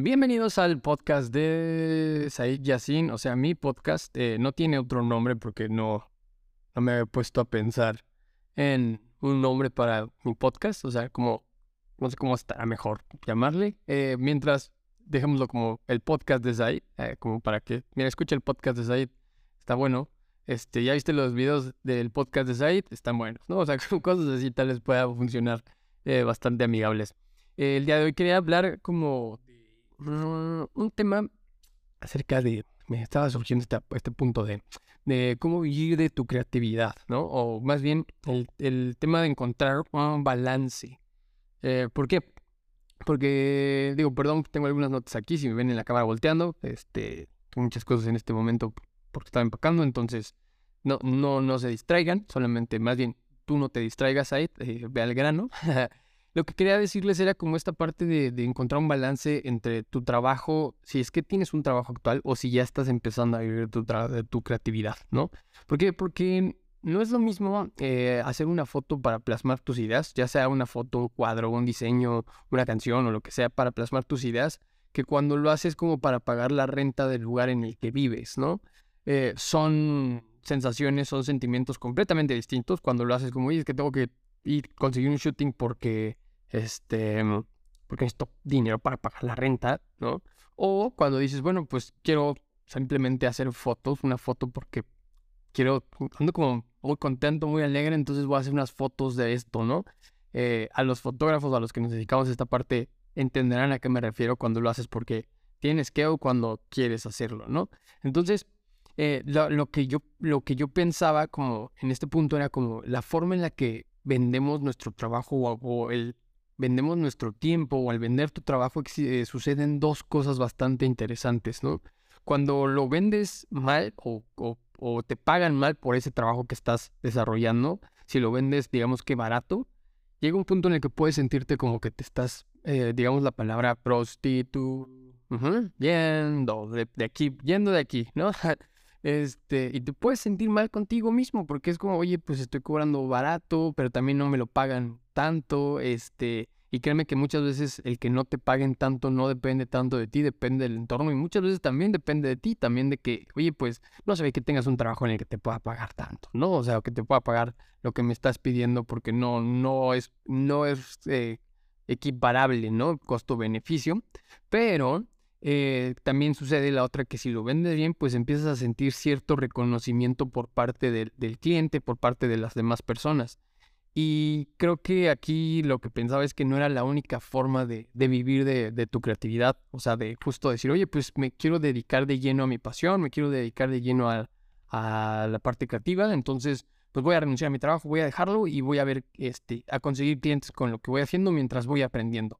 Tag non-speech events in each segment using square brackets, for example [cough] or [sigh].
Bienvenidos al podcast de Said Yassin, o sea, mi podcast eh, no tiene otro nombre porque no, no me he puesto a pensar en un nombre para mi podcast, o sea, como, no sé cómo estará mejor llamarle, eh, mientras dejémoslo como el podcast de Said, eh, como para que, mira, escucha el podcast de Said, está bueno, este, ya viste los videos del podcast de Said, están buenos, ¿no? O sea, [laughs] cosas así tal vez pueda funcionar bastante amigables. el día de hoy quería hablar como un tema acerca de, me estaba surgiendo este, este punto de, de, cómo vivir de tu creatividad, ¿no? O más bien el, el tema de encontrar un balance. Eh, ¿Por qué? Porque, digo, perdón, tengo algunas notas aquí, si me ven en la cámara volteando, este, muchas cosas en este momento porque estaba empacando, entonces no, no, no se distraigan, solamente más bien tú no te distraigas ahí, eh, ve al grano. [laughs] Lo que quería decirles era como esta parte de, encontrar un balance entre tu trabajo, si es que tienes un trabajo actual o si ya estás empezando a vivir tu, tu creatividad, ¿no? ¿Por qué? Porque no es lo mismo eh, hacer una foto para plasmar tus ideas, ya sea una foto, un cuadro, un diseño, una canción o lo que sea para plasmar tus ideas, que cuando lo haces como para pagar la renta del lugar en el que vives, ¿no? Eh, son sensaciones, son sentimientos completamente distintos cuando lo haces como, oye, es que tengo que ir conseguir un shooting porque este, porque necesito dinero para pagar la renta, ¿no? O cuando dices, bueno, pues quiero simplemente hacer fotos, una foto porque quiero, ando como muy contento, muy alegre, entonces voy a hacer unas fotos de esto, ¿no? Eh, a los fotógrafos a los que nos dedicamos a esta parte entenderán a qué me refiero cuando lo haces porque tienes que o cuando quieres hacerlo, ¿no? Entonces, eh, lo, que yo, lo que yo pensaba como en este punto era como la forma en la que vendemos nuestro trabajo o el vendemos nuestro tiempo o al vender tu trabajo eh, suceden dos cosas bastante interesantes, ¿no? Cuando lo vendes mal o, te pagan mal por ese trabajo que estás desarrollando, si lo vendes, digamos que barato, llega un punto en el que puedes sentirte como que te estás, eh, digamos la palabra prostitu, yendo de, de, aquí, yendo de aquí, ¿no? [laughs] este, y te puedes sentir mal contigo mismo porque es como, oye, pues estoy cobrando barato, pero también no me lo pagan tanto, este, y créeme que muchas veces el que no te paguen tanto no depende tanto de ti, depende del entorno y muchas veces también depende de ti, también de que, oye, pues no ve que tengas un trabajo en el que te pueda pagar tanto, ¿no? O sea, que te pueda pagar lo que me estás pidiendo porque no, no es, no es eh, equiparable, ¿no? Costo-beneficio, pero eh, también sucede la otra que si lo vendes bien, pues empiezas a sentir cierto reconocimiento por parte del cliente, por parte de las demás personas. Y creo que aquí lo que pensaba es que no era la única forma de, vivir de, tu creatividad. O sea, de justo decir, oye, pues me quiero dedicar de lleno a mi pasión, me quiero dedicar de lleno a, la parte creativa. Entonces, pues voy a renunciar a mi trabajo, voy a dejarlo y voy a ver, este, a conseguir clientes con lo que voy haciendo mientras voy aprendiendo.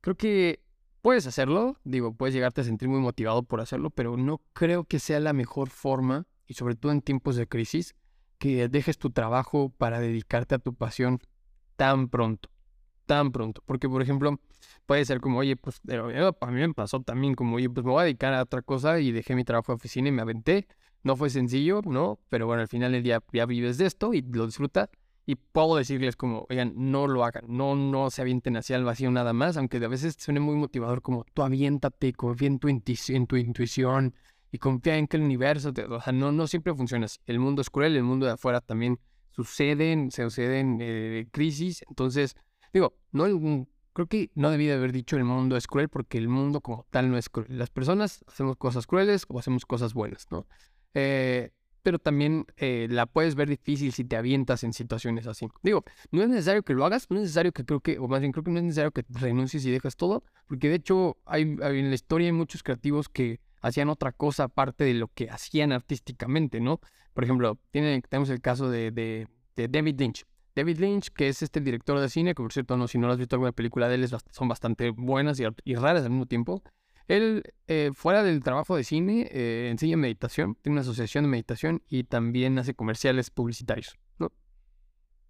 Creo que puedes hacerlo, digo, puedes llegarte a sentir muy motivado por hacerlo, pero no creo que sea la mejor forma, y sobre todo en tiempos de crisis, que dejes tu trabajo para dedicarte a tu pasión tan pronto, tan pronto. Porque, por ejemplo, puede ser como, oye, pues a mí me pasó también como, oye, pues me voy a dedicar a otra cosa y dejé mi trabajo de oficina y me aventé. No fue sencillo, ¿no? Pero bueno, al final del día ya vives de esto y lo disfrutas. Y puedo decirles como, oigan, no lo hagan, no, no se avienten hacia el vacío nada más, aunque a veces suene muy motivador como tú aviéntate, confía tu, en tu intuición, y confía en que el universo, o sea, no, no siempre funciona así. El mundo es cruel, el mundo de afuera también suceden, se suceden eh, crisis. Entonces, digo, no creo que no debí de haber dicho el mundo es cruel porque el mundo como tal no es cruel. Las personas hacemos cosas crueles o hacemos cosas buenas, ¿no? Eh, pero también eh, la puedes ver difícil si te avientas en situaciones así. Digo, no es necesario que lo hagas, no es necesario que creo que, o más bien creo que no es necesario que renuncies y dejas todo, porque de hecho hay, hay en la historia hay muchos creativos que hacían otra cosa aparte de lo que hacían artísticamente, ¿no? Por ejemplo, tenemos el caso de, David Lynch. David Lynch, que es este director de cine, que por cierto, si no lo has visto alguna película de él, son bastante buenas y, raras al mismo tiempo. Él, eh, fuera del trabajo de cine, eh, enseña meditación, tiene una asociación de meditación y también hace comerciales publicitarios, ¿no?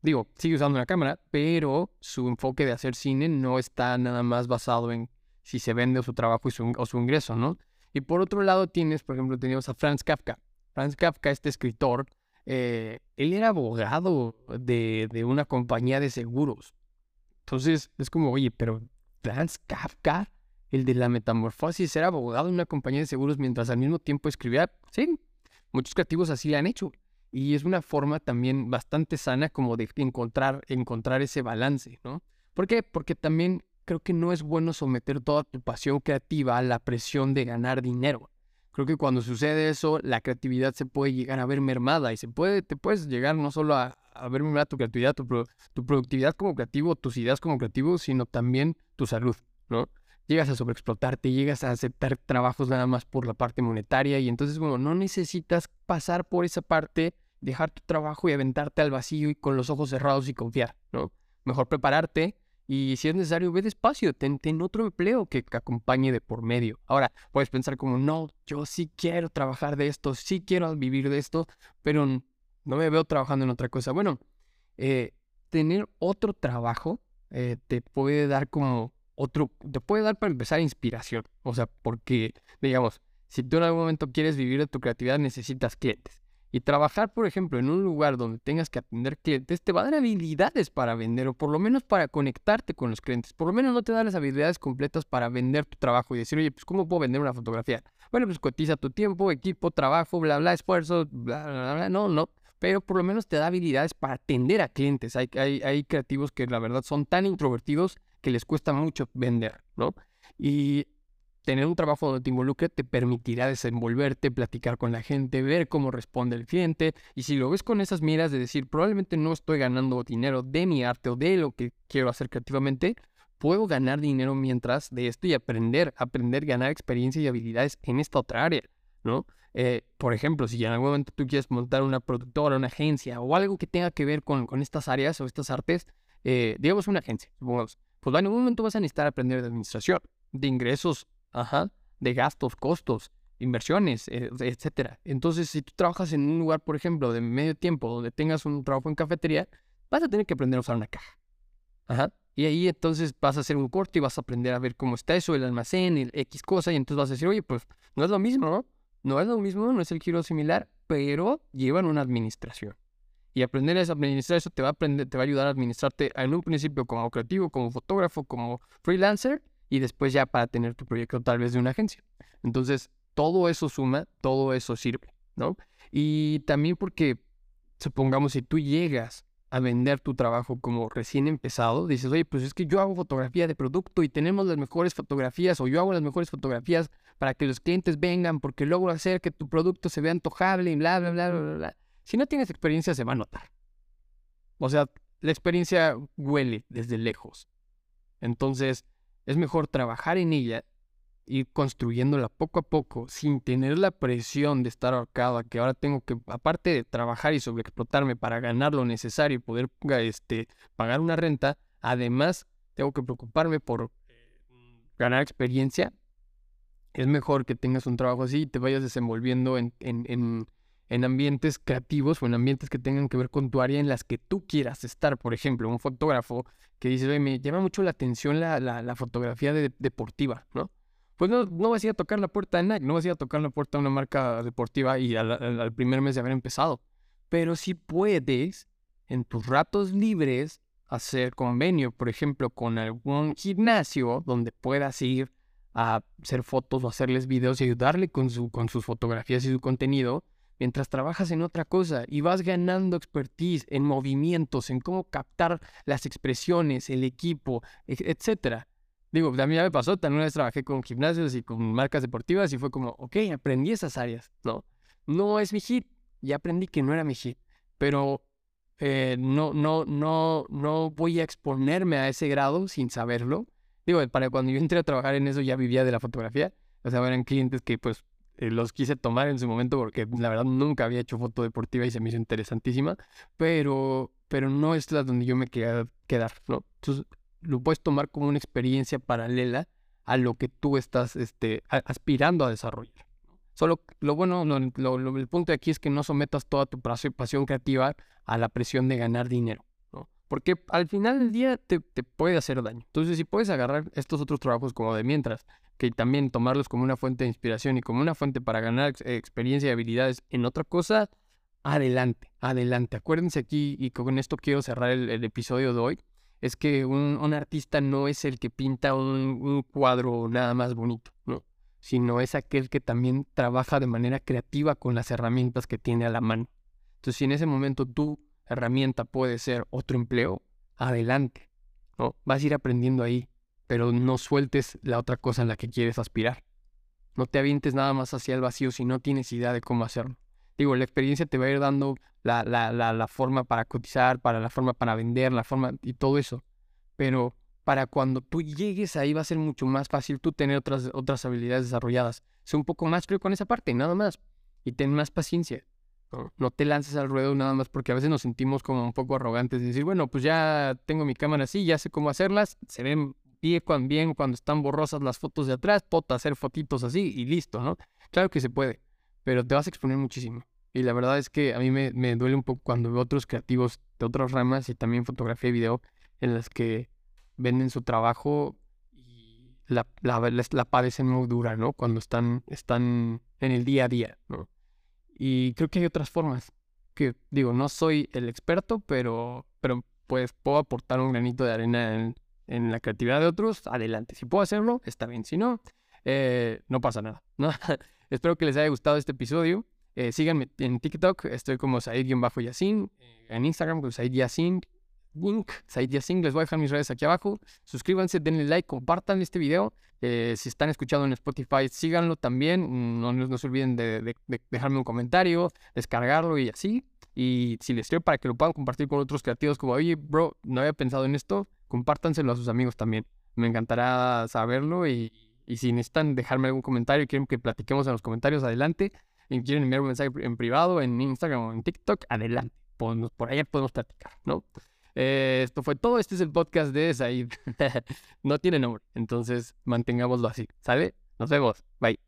Digo, sigue usando una cámara, pero su enfoque de hacer cine no está nada más basado en si se vende su trabajo y o su ingreso, ¿no? Y por otro lado tienes, por ejemplo, teníamos a Franz Kafka. Franz Kafka, este escritor, eh, él era abogado de, una compañía de seguros. Entonces es como, oye, pero Franz Kafka el de la metamorfosis, ser abogado en una compañía de seguros mientras al mismo tiempo escribía. Sí, muchos creativos así lo han hecho. Y es una forma también bastante sana como de encontrar, encontrar ese balance, ¿no? ¿Por qué? Porque también creo que no es bueno someter toda tu pasión creativa a la presión de ganar dinero. Creo que cuando sucede eso, la creatividad se puede llegar a ver mermada y se puede, te puedes llegar no solo a, ver mermada tu creatividad, tu, tu productividad como creativo, tus ideas como creativo, sino también tu salud, ¿no? llegas a sobreexplotarte, llegas a aceptar trabajos nada más por la parte monetaria y entonces, bueno, no necesitas pasar por esa parte, dejar tu trabajo y aventarte al vacío y con los ojos cerrados y confiar, ¿no? Mejor prepararte y si es necesario, ve despacio, ten, ten otro empleo que te acompañe de por medio. Ahora, puedes pensar como, no, yo sí quiero trabajar de esto, sí quiero vivir de esto, pero no me veo trabajando en otra cosa. Bueno, eh, tener otro trabajo eh, te puede dar como otro, te puede dar para empezar inspiración. O sea, porque, digamos, si tú en algún momento quieres vivir de tu creatividad, necesitas clientes. Y trabajar, por ejemplo, en un lugar donde tengas que atender clientes, te va a dar habilidades para vender, o por lo menos para conectarte con los clientes. Por lo menos no te da las habilidades completas para vender tu trabajo y decir, oye, pues, ¿cómo puedo vender una fotografía? Bueno, pues cotiza tu tiempo, equipo, trabajo, bla, bla, esfuerzo, bla, bla, bla. No, no. Pero por lo menos te da habilidades para atender a clientes. Hay, hay, hay creativos que la verdad son tan introvertidos que les cuesta mucho vender, ¿no? Y tener un trabajo donde te involucre te permitirá desenvolverte, platicar con la gente, ver cómo responde el cliente. Y si lo ves con esas miras de decir, probablemente no estoy ganando dinero de mi arte o de lo que quiero hacer creativamente, puedo ganar dinero mientras de esto y aprender, aprender, ganar experiencia y habilidades en esta otra área, ¿no? Eh, por ejemplo, si en algún momento tú quieres montar una productora, una agencia o algo que tenga que ver con, con estas áreas o estas artes, eh, digamos una agencia, supongamos, pues en algún momento vas a necesitar aprender de administración, de ingresos, ajá, de gastos, costos, inversiones, eh, etcétera. Entonces, si tú trabajas en un lugar, por ejemplo, de medio tiempo, donde tengas un trabajo en cafetería, vas a tener que aprender a usar una caja. Ajá. Y ahí entonces vas a hacer un corte y vas a aprender a ver cómo está eso, el almacén, el X cosa, y entonces vas a decir, oye, pues no es lo mismo, ¿no? No es lo mismo, no es el giro similar, pero llevan una administración. Y aprender a administrar eso te va a, aprender, te va a ayudar a administrarte en un principio como creativo, como fotógrafo, como freelancer y después ya para tener tu proyecto tal vez de una agencia. Entonces, todo eso suma, todo eso sirve, ¿no? Y también porque, supongamos, si tú llegas a vender tu trabajo como recién empezado, dices, oye, pues es que yo hago fotografía de producto y tenemos las mejores fotografías o yo hago las mejores fotografías para que los clientes vengan porque logro hacer que tu producto se vea antojable y bla, bla, bla, bla, bla. Si no tienes experiencia, se va a notar. O sea, la experiencia huele desde lejos. Entonces, es mejor trabajar en ella, ir construyéndola poco a poco, sin tener la presión de estar ahorcado, que ahora tengo que, aparte de trabajar y sobreexplotarme para ganar lo necesario y poder este, pagar una renta, además tengo que preocuparme por ganar experiencia. Es mejor que tengas un trabajo así y te vayas desenvolviendo en, en en ambientes creativos o en ambientes que tengan que ver con tu área en las que tú quieras estar. Por ejemplo, un fotógrafo que dice, Oye, me llama mucho la atención la, la, fotografía deportiva, ¿no? Pues no, no vas a ir a tocar la puerta de Nike, no vas a ir a tocar la puerta de una marca deportiva y al, al primer mes de haber empezado. Pero si puedes, en tus ratos libres, hacer convenio, por ejemplo, con algún gimnasio donde puedas ir a hacer fotos o hacerles videos y ayudarle con, su, con sus fotografías y su contenido, mientras trabajas en otra cosa y vas ganando expertise en movimientos, en cómo captar las expresiones, el equipo, etcétera. Digo, a ya me pasó, también una vez trabajé con gimnasios y con marcas deportivas y fue como, ok, aprendí esas áreas, ¿no? No es mi hit, ya aprendí que no era mi hit, pero eh, no, no, no, no voy a exponerme a ese grado sin saberlo. Digo, para cuando yo entré a trabajar en eso ya vivía de la fotografía, o sea, eran clientes que pues los quise tomar en su momento porque la verdad nunca había hecho foto deportiva y se me hizo interesantísima, pero, pero no es la donde yo me quería quedar, ¿no? Entonces lo puedes tomar como una experiencia paralela a lo que tú estás este, aspirando a desarrollar. Solo lo bueno, lo, el punto de aquí es que no sometas toda tu pasión creativa a la presión de ganar dinero, ¿no? Porque al final del día te, te puede hacer daño. Entonces, si puedes agarrar estos otros trabajos como de mientras que también tomarlos como una fuente de inspiración y como una fuente para ganar experiencia y habilidades en otra cosa, adelante, adelante. Acuérdense aquí, y con esto quiero cerrar el, episodio de hoy, es que un, artista no es el que pinta un, un, cuadro nada más bonito, ¿no? Sino es aquel que también trabaja de manera creativa con las herramientas que tiene a la mano. Entonces, si en ese momento tu herramienta puede ser otro empleo, adelante, ¿no? Vas a ir aprendiendo ahí, pero no sueltes la otra cosa en la que quieres aspirar. No te avientes nada más hacia el vacío si no tienes idea de cómo hacerlo. Digo, la experiencia te va a ir dando la, la, la, la forma para cotizar, para la forma para vender, la forma y todo eso. Pero para cuando tú llegues ahí va a ser mucho más fácil tú tener otras, otras habilidades desarrolladas. Sé un poco más frío con esa parte, nada más. Y ten más paciencia. ¿no? te lances al ruedo nada más porque a veces nos sentimos como un poco arrogantes y decir, bueno, pues ya tengo mi cámara así, ya sé cómo hacerlas, se ven cuando, bien cuando están borrosas las fotos de atrás, puedo hacer fotitos así y listo, ¿no? Claro que se puede, pero te vas a exponer muchísimo. Y la verdad es que a mí me, me duele un poco cuando veo otros creativos de otras ramas y también fotografía y video en las que venden su trabajo y la, la, la padecen muy dura, ¿no? Cuando están, están en el día a día, ¿no? Y creo que hay otras formas que, digo, no soy el experto, pero, pero pues puedo aportar un granito de arena en, en la creatividad de otros, adelante. Si puedo hacerlo, está bien. Si no, eh, no pasa nada. [laughs] Espero que les haya gustado este episodio. Eh, síganme en TikTok, estoy como Said-Yassin, eh, en Instagram como Said Yassin, link, Said Yassin, les voy a dejar mis redes aquí abajo. Suscríbanse, denle like, compartan este video. Eh, si están escuchando en Spotify, síganlo también. No, no se olviden de, dejarme un comentario, descargarlo y así. Y si les sirve para que lo puedan compartir con otros creativos, como, oye, bro, no había pensado en esto, compártanselo a sus amigos también. Me encantará saberlo y, y si necesitan dejarme algún comentario y quieren que platiquemos en los comentarios, adelante. Y quieren enviar un mensaje en privado, en Instagram o en TikTok, adelante. Por, allá podemos platicar, ¿no? Eh, esto fue todo. Este es el podcast de Said. [laughs] no tiene nombre. Entonces, mantengámoslo así. ¿Sale? Nos vemos. Bye.